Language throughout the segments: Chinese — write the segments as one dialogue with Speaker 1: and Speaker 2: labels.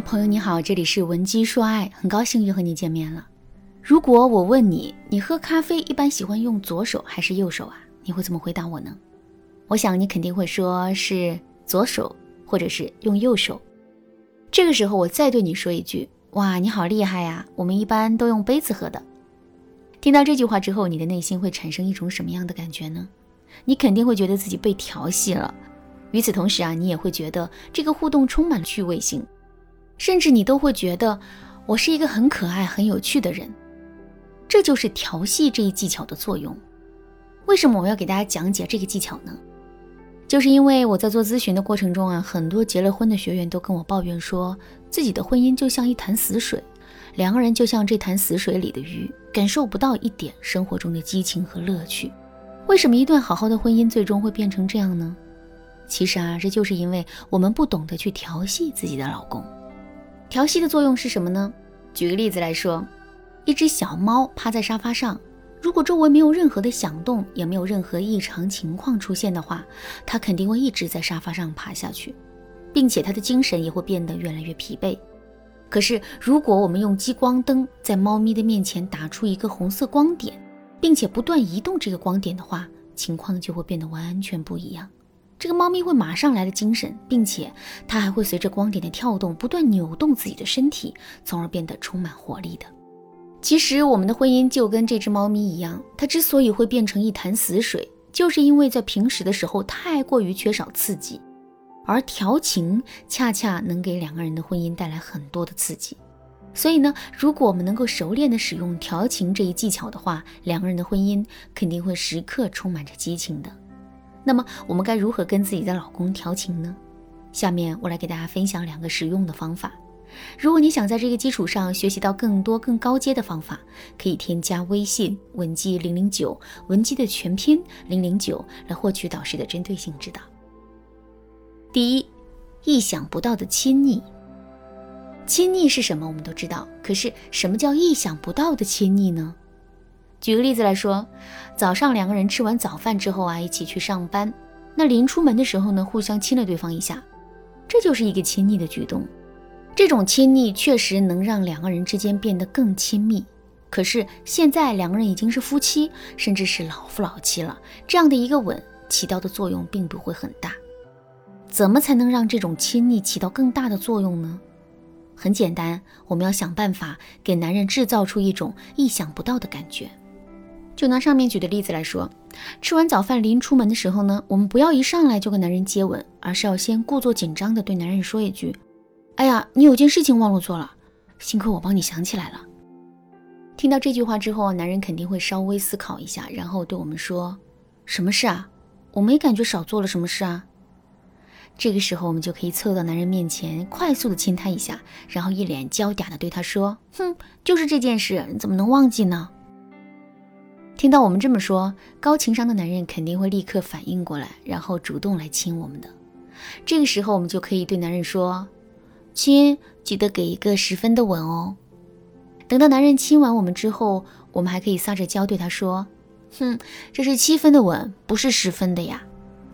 Speaker 1: 朋友你好，这里是文姬说爱，很高兴又和你见面了。如果我问你，你喝咖啡一般喜欢用左手还是右手啊？你会怎么回答我呢？我想你肯定会说是左手，或者是用右手。这个时候我再对你说一句，哇，你好厉害呀！我们一般都用杯子喝的。听到这句话之后，你的内心会产生一种什么样的感觉呢？你肯定会觉得自己被调戏了。与此同时啊，你也会觉得这个互动充满了趣味性，甚至你都会觉得我是一个很可爱、很有趣的人。这就是调戏这一技巧的作用。为什么我要给大家讲解这个技巧呢？就是因为我在做咨询的过程中啊，很多结了婚的学员都跟我抱怨说，自己的婚姻就像一潭死水，两个人就像这潭死水里的鱼，感受不到一点生活中的激情和乐趣。为什么一段好好的婚姻最终会变成这样呢？其实啊，这就是因为我们不懂得去调戏自己的老公。调息的作用是什么呢？举个例子来说，一只小猫趴在沙发上，如果周围没有任何的响动，也没有任何异常情况出现的话，它肯定会一直在沙发上爬下去，并且它的精神也会变得越来越疲惫。可是，如果我们用激光灯在猫咪的面前打出一个红色光点，并且不断移动这个光点的话，情况就会变得完全不一样。这个猫咪会马上来的精神，并且它还会随着光点的跳动不断扭动自己的身体，从而变得充满活力的。其实我们的婚姻就跟这只猫咪一样，它之所以会变成一潭死水，就是因为在平时的时候太过于缺少刺激，而调情恰恰能给两个人的婚姻带来很多的刺激。所以呢，如果我们能够熟练的使用调情这一技巧的话，两个人的婚姻肯定会时刻充满着激情的。那么我们该如何跟自己的老公调情呢？下面我来给大家分享两个实用的方法。如果你想在这个基础上学习到更多更高阶的方法，可以添加微信文姬零零九，文姬的全拼零零九，来获取导师的针对性指导。第一，意想不到的亲昵。亲昵是什么？我们都知道，可是什么叫意想不到的亲昵呢？举个例子来说，早上两个人吃完早饭之后啊，一起去上班。那临出门的时候呢，互相亲了对方一下，这就是一个亲昵的举动。这种亲昵确实能让两个人之间变得更亲密。可是现在两个人已经是夫妻，甚至是老夫老妻了，这样的一个吻起到的作用并不会很大。怎么才能让这种亲昵起到更大的作用呢？很简单，我们要想办法给男人制造出一种意想不到的感觉。就拿上面举的例子来说，吃完早饭临出门的时候呢，我们不要一上来就跟男人接吻，而是要先故作紧张的对男人说一句：“哎呀，你有件事情忘了做了，幸亏我帮你想起来了。”听到这句话之后，男人肯定会稍微思考一下，然后对我们说：“什么事啊？我没感觉少做了什么事啊。”这个时候，我们就可以凑到男人面前，快速的亲他一下，然后一脸娇嗲的对他说：“哼，就是这件事，你怎么能忘记呢？”听到我们这么说，高情商的男人肯定会立刻反应过来，然后主动来亲我们的。这个时候，我们就可以对男人说：“亲，记得给一个十分的吻哦。”等到男人亲完我们之后，我们还可以撒着娇对他说：“哼，这是七分的吻，不是十分的呀。”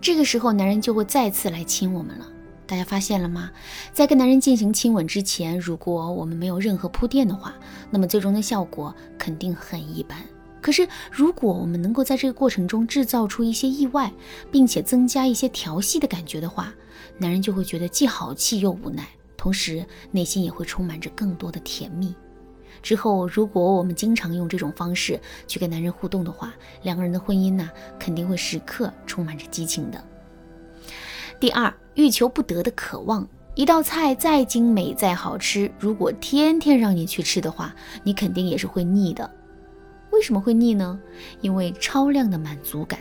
Speaker 1: 这个时候，男人就会再次来亲我们了。大家发现了吗？在跟男人进行亲吻之前，如果我们没有任何铺垫的话，那么最终的效果肯定很一般。可是，如果我们能够在这个过程中制造出一些意外，并且增加一些调戏的感觉的话，男人就会觉得既好气又无奈，同时内心也会充满着更多的甜蜜。之后，如果我们经常用这种方式去跟男人互动的话，两个人的婚姻呢，肯定会时刻充满着激情的。第二，欲求不得的渴望，一道菜再精美再好吃，如果天天让你去吃的话，你肯定也是会腻的。为什么会腻呢？因为超量的满足感。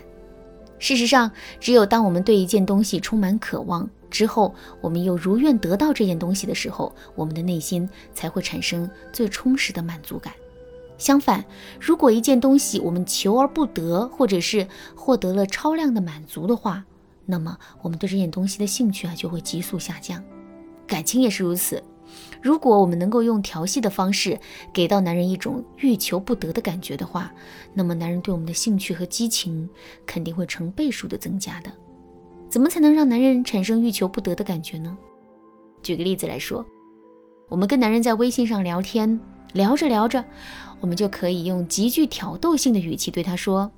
Speaker 1: 事实上，只有当我们对一件东西充满渴望之后，我们又如愿得到这件东西的时候，我们的内心才会产生最充实的满足感。相反，如果一件东西我们求而不得，或者是获得了超量的满足的话，那么我们对这件东西的兴趣啊就会急速下降。感情也是如此。如果我们能够用调戏的方式给到男人一种欲求不得的感觉的话，那么男人对我们的兴趣和激情肯定会成倍数的增加的。怎么才能让男人产生欲求不得的感觉呢？举个例子来说，我们跟男人在微信上聊天，聊着聊着，我们就可以用极具挑逗性的语气对他说：“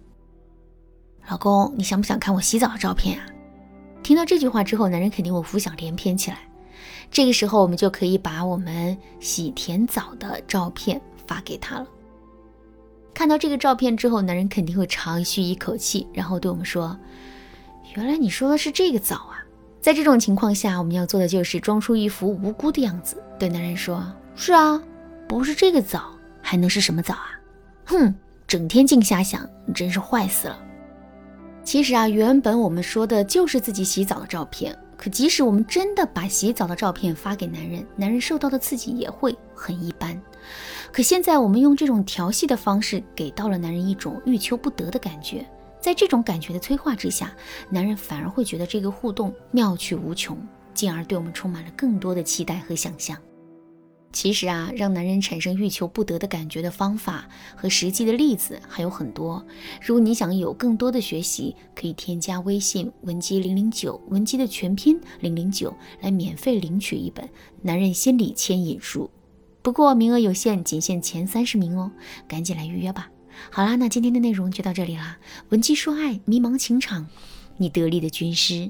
Speaker 1: 老公，你想不想看我洗澡的照片啊？”听到这句话之后，男人肯定会浮想联翩起来。这个时候，我们就可以把我们洗甜澡的照片发给他了。看到这个照片之后，男人肯定会长吁一口气，然后对我们说：“原来你说的是这个澡啊！”在这种情况下，我们要做的就是装出一副无辜的样子，对男人说：“是啊，不是这个澡，还能是什么澡啊？哼，整天净瞎想，你真是坏死了。”其实啊，原本我们说的就是自己洗澡的照片。可即使我们真的把洗澡的照片发给男人，男人受到的刺激也会很一般。可现在我们用这种调戏的方式，给到了男人一种欲求不得的感觉。在这种感觉的催化之下，男人反而会觉得这个互动妙趣无穷，进而对我们充满了更多的期待和想象。其实啊，让男人产生欲求不得的感觉的方法和实际的例子还有很多。如果你想有更多的学习，可以添加微信文姬零零九，文姬的全拼零零九，来免费领取一本《男人心理牵引术》。不过名额有限，仅限前三十名哦，赶紧来预约吧。好啦，那今天的内容就到这里啦。文姬说爱，迷茫情场，你得力的军师。